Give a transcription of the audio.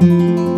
Música